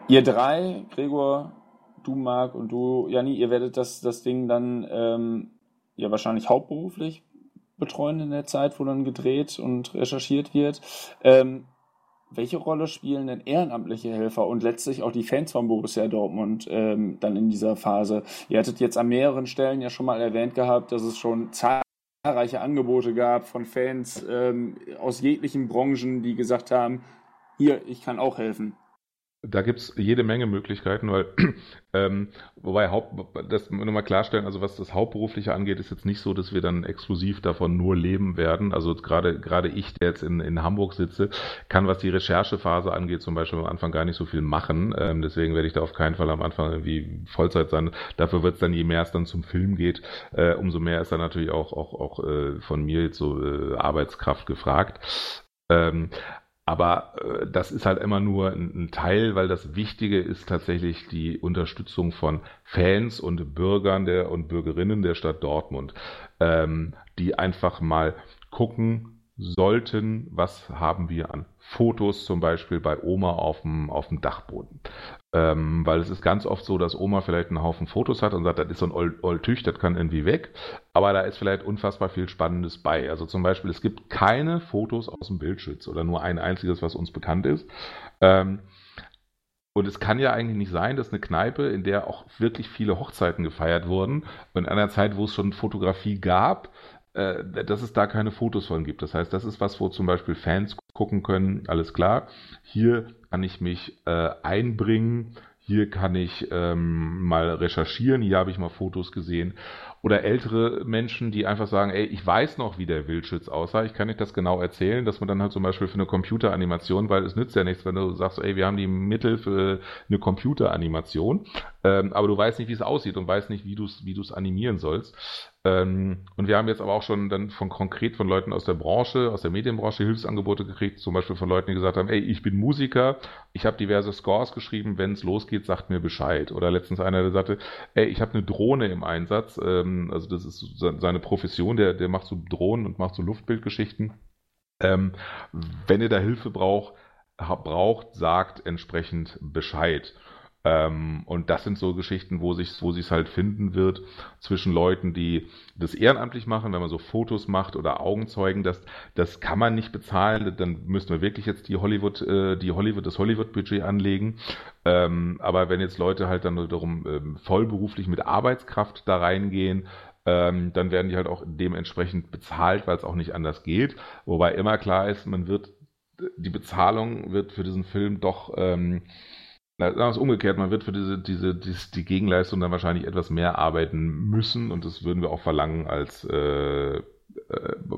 Ihr drei, Gregor, du, Marc und du, Janni, ihr werdet das, das Ding dann ähm, ja wahrscheinlich hauptberuflich betreuen in der Zeit, wo dann gedreht und recherchiert wird. Ähm, welche Rolle spielen denn ehrenamtliche Helfer und letztlich auch die Fans von Borussia Dortmund ähm, dann in dieser Phase? Ihr hattet jetzt an mehreren Stellen ja schon mal erwähnt gehabt, dass es schon zahlreiche Angebote gab von Fans ähm, aus jeglichen Branchen, die gesagt haben, hier, ich kann auch helfen. Da gibt es jede Menge Möglichkeiten, weil, ähm, wobei Haupt, das nochmal klarstellen, also was das Hauptberufliche angeht, ist jetzt nicht so, dass wir dann exklusiv davon nur leben werden. Also gerade gerade ich, der jetzt in, in Hamburg sitze, kann, was die Recherchephase angeht, zum Beispiel am Anfang gar nicht so viel machen. Ähm, deswegen werde ich da auf keinen Fall am Anfang irgendwie Vollzeit sein. Dafür wird es dann, je mehr es dann zum Film geht, äh, umso mehr ist dann natürlich auch, auch, auch äh, von mir jetzt so äh, Arbeitskraft gefragt. Ähm, aber äh, das ist halt immer nur ein, ein, Teil, weil das Wichtige ist tatsächlich die Unterstützung von Fans und Bürgern der und Bürgerinnen der Stadt Dortmund, ähm, die einfach mal gucken sollten, was haben wir an Fotos zum Beispiel bei Oma auf dem, auf dem Dachboden. Ähm, weil es ist ganz oft so, dass Oma vielleicht einen Haufen Fotos hat und sagt, das ist so ein Old, Old Tüch, das kann irgendwie weg. Aber da ist vielleicht unfassbar viel Spannendes bei. Also zum Beispiel, es gibt keine Fotos aus dem Bildschütz oder nur ein einziges, was uns bekannt ist. Ähm, und es kann ja eigentlich nicht sein, dass eine Kneipe, in der auch wirklich viele Hochzeiten gefeiert wurden, in einer Zeit, wo es schon Fotografie gab, dass es da keine Fotos von gibt. Das heißt, das ist was, wo zum Beispiel Fans gucken können, alles klar, hier kann ich mich äh, einbringen, hier kann ich ähm, mal recherchieren, hier habe ich mal Fotos gesehen. Oder ältere Menschen, die einfach sagen, ey, ich weiß noch, wie der Wildschütz aussah, ich kann nicht das genau erzählen, dass man dann halt zum Beispiel für eine Computeranimation, weil es nützt ja nichts, wenn du sagst, ey, wir haben die Mittel für eine Computeranimation, ähm, aber du weißt nicht, wie es aussieht und weißt nicht, wie du es wie animieren sollst. Ähm, und wir haben jetzt aber auch schon dann von konkret von Leuten aus der Branche, aus der Medienbranche Hilfsangebote gekriegt, zum Beispiel von Leuten, die gesagt haben, ey, ich bin Musiker, ich habe diverse Scores geschrieben, wenn es losgeht, sagt mir Bescheid. Oder letztens einer, der sagte, ey, ich habe eine Drohne im Einsatz, ähm, also das ist seine Profession, der, der macht so Drohnen und macht so Luftbildgeschichten. Ähm, wenn ihr da Hilfe braucht, braucht, sagt entsprechend Bescheid. Ähm, und das sind so Geschichten, wo sich wo es halt finden wird zwischen Leuten, die das ehrenamtlich machen, wenn man so Fotos macht oder Augenzeugen, das, das kann man nicht bezahlen, dann müssen wir wirklich jetzt die Hollywood, äh, die Hollywood, das Hollywood-Budget anlegen. Ähm, aber wenn jetzt Leute halt dann darum ähm, vollberuflich mit Arbeitskraft da reingehen, ähm, dann werden die halt auch dementsprechend bezahlt, weil es auch nicht anders geht. Wobei immer klar ist, man wird, die Bezahlung wird für diesen Film doch ähm, na, sagen wir es umgekehrt, man wird für diese, diese, diese, die Gegenleistung dann wahrscheinlich etwas mehr arbeiten müssen und das würden wir auch verlangen, als, äh, äh,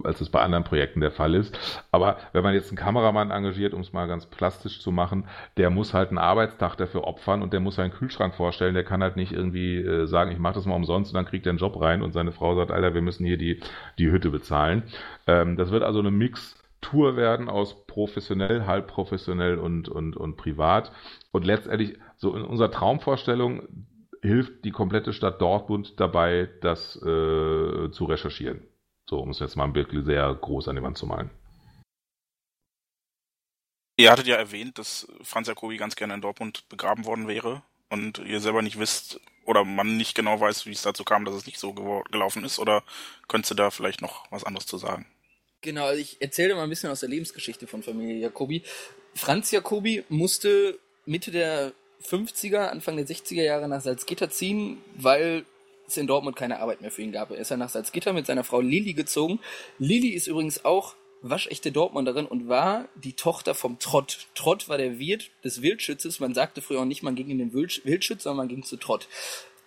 als es bei anderen Projekten der Fall ist. Aber wenn man jetzt einen Kameramann engagiert, um es mal ganz plastisch zu machen, der muss halt einen Arbeitstag dafür opfern und der muss seinen Kühlschrank vorstellen. Der kann halt nicht irgendwie äh, sagen, ich mache das mal umsonst und dann kriegt er einen Job rein und seine Frau sagt, Alter, wir müssen hier die, die Hütte bezahlen. Ähm, das wird also eine Mix Tour werden aus professionell, halb professionell und, und, und privat. Und letztendlich, so in unserer Traumvorstellung, hilft die komplette Stadt Dortmund dabei, das äh, zu recherchieren. So, um es jetzt mal wirklich sehr groß an die Wand zu malen. Ihr hattet ja erwähnt, dass Franz Jacobi ganz gerne in Dortmund begraben worden wäre und ihr selber nicht wisst oder man nicht genau weiß, wie es dazu kam, dass es nicht so gelaufen ist. Oder könntest du da vielleicht noch was anderes zu sagen? Genau, also ich erzähle mal ein bisschen aus der Lebensgeschichte von Familie Jacobi. Franz Jacobi musste Mitte der 50er, Anfang der 60er Jahre nach Salzgitter ziehen, weil es in Dortmund keine Arbeit mehr für ihn gab. Er ist ja nach Salzgitter mit seiner Frau Lili gezogen. Lili ist übrigens auch waschechte Dortmunderin und war die Tochter vom Trott. Trott war der Wirt des Wildschützes. Man sagte früher auch nicht, man ging in den Wildschütz, sondern man ging zu Trott.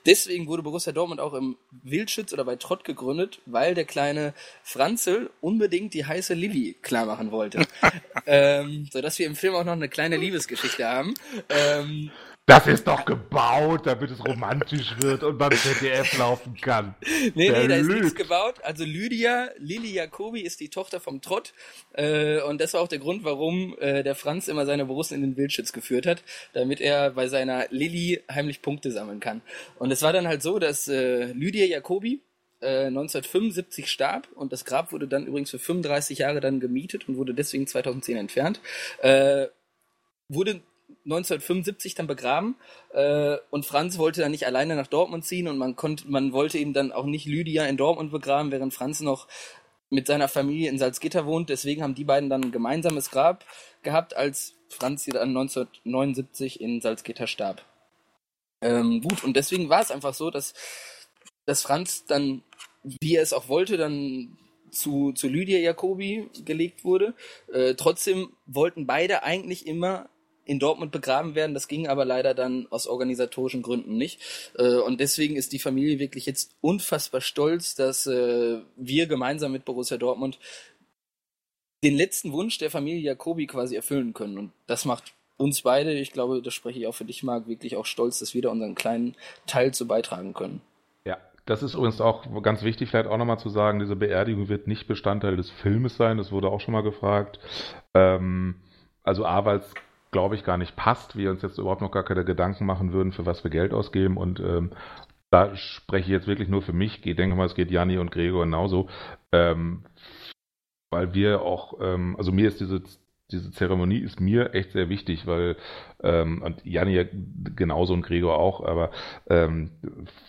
Deswegen wurde Borussia Dortmund auch im Wildschütz oder bei Trott gegründet, weil der kleine Franzel unbedingt die heiße Lilly klar machen wollte. ähm, sodass wir im Film auch noch eine kleine Liebesgeschichte haben. Ähm, das ist doch gebaut, damit es romantisch wird und beim ZDF laufen kann. Nee, Der nee, da ist nichts gebaut. Also Lydia, Lili Jacobi ist die Tochter vom Trott. Äh, und das war auch der Grund, warum äh, der Franz immer seine Borussen in den Wildschütz geführt hat, damit er bei seiner Lilly heimlich Punkte sammeln kann. Und es war dann halt so, dass äh, Lydia Jacobi 1975 äh, starb und das Grab wurde dann übrigens für 35 Jahre dann gemietet und wurde deswegen 2010 entfernt. Äh, wurde 1975 dann begraben äh, und Franz wollte dann nicht alleine nach Dortmund ziehen und man konnte, man wollte eben dann auch nicht Lydia in Dortmund begraben, während Franz noch mit seiner Familie in Salzgitter wohnt. Deswegen haben die beiden dann ein gemeinsames Grab gehabt, als Franz dann 1979 in Salzgitter starb. Ähm, gut, und deswegen war es einfach so, dass, dass Franz dann, wie er es auch wollte, dann zu, zu Lydia Jacobi gelegt wurde. Äh, trotzdem wollten beide eigentlich immer in Dortmund begraben werden. Das ging aber leider dann aus organisatorischen Gründen nicht. Äh, und deswegen ist die Familie wirklich jetzt unfassbar stolz, dass äh, wir gemeinsam mit Borussia Dortmund den letzten Wunsch der Familie Jacobi quasi erfüllen können. Und das macht uns beide, ich glaube, das spreche ich auch für dich, Marc, wirklich auch stolz, dass wir da unseren kleinen Teil zu beitragen können. Ja, das ist übrigens auch ganz wichtig, vielleicht auch nochmal zu sagen, diese Beerdigung wird nicht Bestandteil des Filmes sein, das wurde auch schon mal gefragt. Ähm, also A, weil es glaube ich, gar nicht passt, wir uns jetzt überhaupt noch gar keine Gedanken machen würden, für was wir Geld ausgeben. Und ähm, da spreche ich jetzt wirklich nur für mich. Ich denke mal, es geht Janni und Gregor genauso. Ähm, weil wir auch, ähm, also mir ist diese, diese Zeremonie ist mir echt sehr wichtig, weil, ähm, und Janni ja genauso und Gregor auch, aber ähm,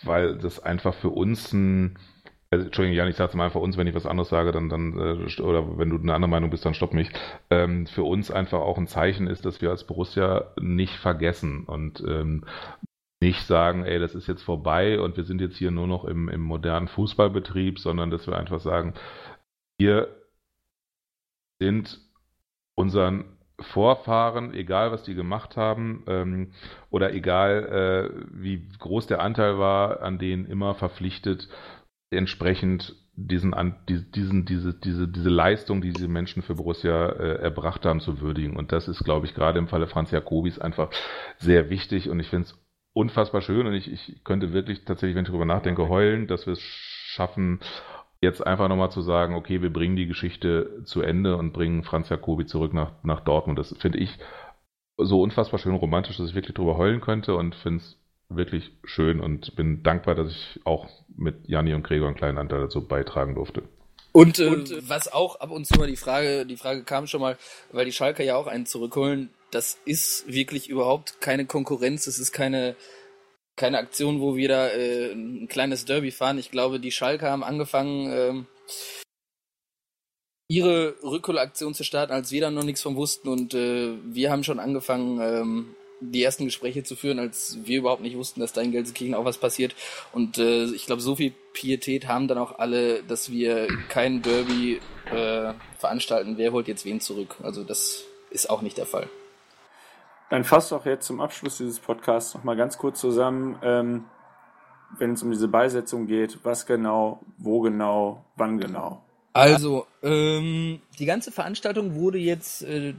weil das einfach für uns ein also, Entschuldigung, Jan, ich sage es mal für uns, wenn ich was anderes sage, dann, dann äh, oder wenn du eine andere Meinung bist, dann stopp mich. Ähm, für uns einfach auch ein Zeichen ist, dass wir als Borussia nicht vergessen und ähm, nicht sagen, ey, das ist jetzt vorbei und wir sind jetzt hier nur noch im, im modernen Fußballbetrieb, sondern dass wir einfach sagen, wir sind unseren Vorfahren, egal was die gemacht haben ähm, oder egal äh, wie groß der Anteil war, an denen immer verpflichtet, entsprechend diesen, diesen, diese, diese, diese Leistung, die diese Menschen für Borussia äh, erbracht haben, zu würdigen. Und das ist, glaube ich, gerade im Falle Franz Jakobis einfach sehr wichtig. Und ich finde es unfassbar schön. Und ich, ich könnte wirklich tatsächlich, wenn ich darüber nachdenke, heulen, dass wir es schaffen, jetzt einfach nochmal zu sagen, okay, wir bringen die Geschichte zu Ende und bringen Franz Jacobi zurück nach, nach Dortmund. Das finde ich so unfassbar schön romantisch, dass ich wirklich drüber heulen könnte und finde es wirklich schön und bin dankbar, dass ich auch mit Janni und Gregor einen kleinen Anteil dazu beitragen durfte. Und, äh, und äh, was auch ab und zu mal die Frage, die Frage kam schon mal, weil die Schalker ja auch einen zurückholen, das ist wirklich überhaupt keine Konkurrenz, es ist keine, keine Aktion, wo wir da äh, ein kleines Derby fahren. Ich glaube, die Schalker haben angefangen, ähm, ihre Rückholaktion zu starten, als wir da noch nichts von wussten und äh, wir haben schon angefangen, ähm, die ersten Gespräche zu führen, als wir überhaupt nicht wussten, dass da in Gelsenkirchen auch was passiert. Und äh, ich glaube, so viel Pietät haben dann auch alle, dass wir kein Derby äh, veranstalten. Wer holt jetzt wen zurück? Also das ist auch nicht der Fall. Dann fasst auch jetzt zum Abschluss dieses Podcasts nochmal ganz kurz zusammen, ähm, wenn es um diese Beisetzung geht, was genau, wo genau, wann genau. Also, ähm, die ganze Veranstaltung wurde jetzt äh,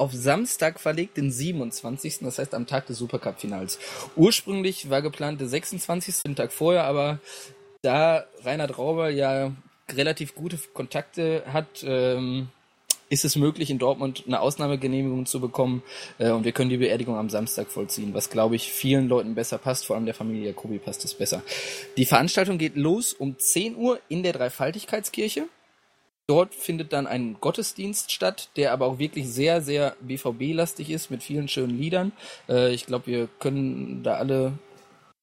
auf Samstag verlegt, den 27., das heißt am Tag des Supercup-Finals. Ursprünglich war geplant der 26., den Tag vorher, aber da Reinhard Rauber ja relativ gute Kontakte hat, ähm, ist es möglich, in Dortmund eine Ausnahmegenehmigung zu bekommen äh, und wir können die Beerdigung am Samstag vollziehen, was glaube ich vielen Leuten besser passt, vor allem der Familie Jacobi passt es besser. Die Veranstaltung geht los um 10 Uhr in der Dreifaltigkeitskirche. Dort findet dann ein Gottesdienst statt, der aber auch wirklich sehr, sehr BVB-lastig ist, mit vielen schönen Liedern. Äh, ich glaube, wir können da alle,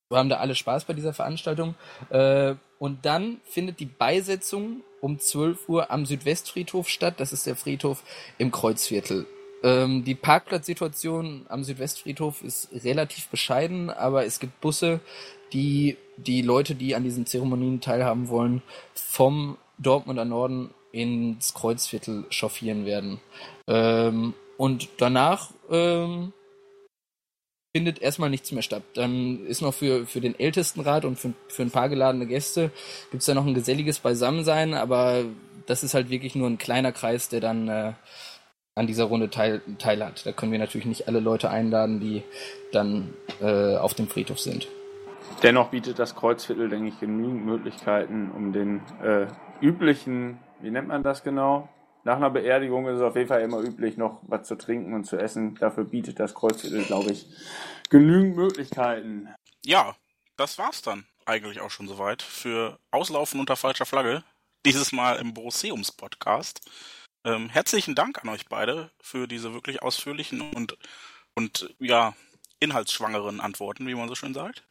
wir haben da alle Spaß bei dieser Veranstaltung. Äh, und dann findet die Beisetzung um 12 Uhr am Südwestfriedhof statt. Das ist der Friedhof im Kreuzviertel. Ähm, die Parkplatzsituation am Südwestfriedhof ist relativ bescheiden, aber es gibt Busse, die die Leute, die an diesen Zeremonien teilhaben wollen, vom Dortmunder Norden ins Kreuzviertel chauffieren werden. Ähm, und danach ähm, findet erstmal nichts mehr statt. Dann ist noch für, für den Ältestenrat und für, für ein paar geladene Gäste gibt's da noch ein geselliges Beisammensein, aber das ist halt wirklich nur ein kleiner Kreis, der dann äh, an dieser Runde teil, teil hat. Da können wir natürlich nicht alle Leute einladen, die dann äh, auf dem Friedhof sind. Dennoch bietet das Kreuzviertel, denke ich, genügend Möglichkeiten, um den äh, üblichen, wie nennt man das genau? Nach einer Beerdigung ist es auf jeden Fall immer üblich, noch was zu trinken und zu essen. Dafür bietet das Kreuzviertel, glaube ich, genügend Möglichkeiten. Ja, das war's dann eigentlich auch schon soweit für Auslaufen unter falscher Flagge. Dieses Mal im Borosseums-Podcast. Ähm, herzlichen Dank an euch beide für diese wirklich ausführlichen und, und ja, inhaltsschwangeren Antworten, wie man so schön sagt.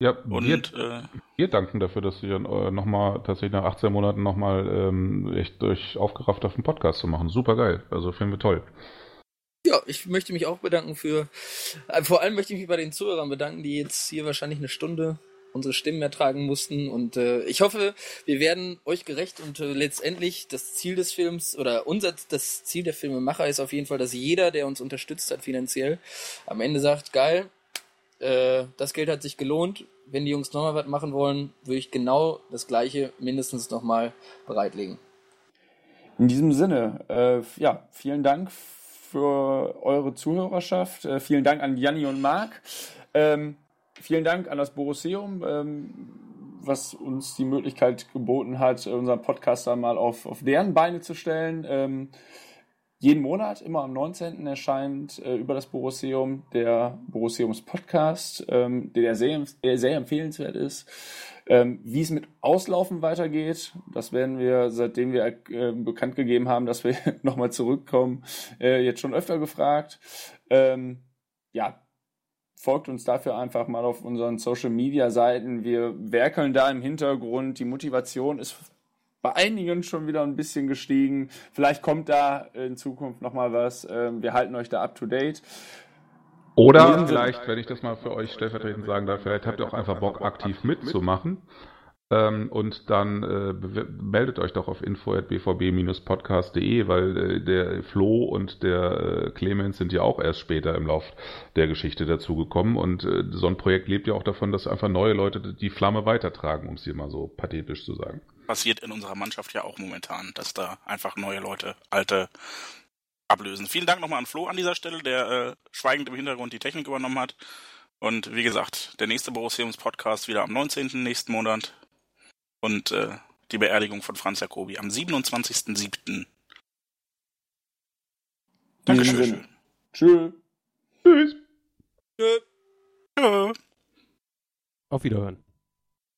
Ja, Und wir, äh, wir danken dafür, dass ihr äh, nochmal, tatsächlich nach 18 Monaten nochmal ähm, echt euch aufgerafft auf den Podcast zu machen. Super geil. Also finden wir toll. Ja, ich möchte mich auch bedanken für, äh, vor allem möchte ich mich bei den Zuhörern bedanken, die jetzt hier wahrscheinlich eine Stunde unsere Stimmen ertragen mussten. Und äh, ich hoffe, wir werden euch gerecht und äh, letztendlich das Ziel des Films oder unser das Ziel der Filmemacher ist auf jeden Fall, dass jeder, der uns unterstützt hat finanziell, am Ende sagt, geil, äh, das Geld hat sich gelohnt. Wenn die Jungs nochmal was machen wollen, würde ich genau das gleiche mindestens nochmal bereitlegen. In diesem Sinne, äh, ja, vielen Dank für eure Zuhörerschaft. Äh, vielen Dank an Janni und Marc. Ähm, vielen Dank an das Borosseum, ähm, was uns die Möglichkeit geboten hat, unseren Podcaster mal auf, auf deren Beine zu stellen. Ähm, jeden Monat, immer am 19. erscheint äh, über das Borosseum der Borosseums Podcast, ähm, der sehr, sehr empfehlenswert ist. Ähm, wie es mit Auslaufen weitergeht, das werden wir, seitdem wir äh, bekannt gegeben haben, dass wir nochmal zurückkommen, äh, jetzt schon öfter gefragt. Ähm, ja, folgt uns dafür einfach mal auf unseren Social Media Seiten. Wir werkeln da im Hintergrund. Die Motivation ist bei einigen schon wieder ein bisschen gestiegen. Vielleicht kommt da in Zukunft nochmal was. Ähm, wir halten euch da up to date. Oder vielleicht, wenn ich das mal für euch stellvertretend sagen darf, vielleicht habt ihr auch einfach Bock, aktiv mitzumachen. Ähm, und dann äh, meldet euch doch auf info.bvb-podcast.de, weil äh, der Flo und der äh, Clemens sind ja auch erst später im Lauf der Geschichte dazugekommen. Und so ein Projekt lebt ja auch davon, dass einfach neue Leute die Flamme weitertragen, um es hier mal so pathetisch zu sagen. Passiert in unserer Mannschaft ja auch momentan, dass da einfach neue Leute alte ablösen. Vielen Dank nochmal an Flo an dieser Stelle, der äh, schweigend im Hintergrund die Technik übernommen hat. Und wie gesagt, der nächste Borussiums Podcast wieder am 19. nächsten Monat. Und äh, die Beerdigung von Franz Jacobi am 27.07. In diesem Dankeschön. Sinne. Tschüss. Tschüss! Tschö. Auf Wiederhören.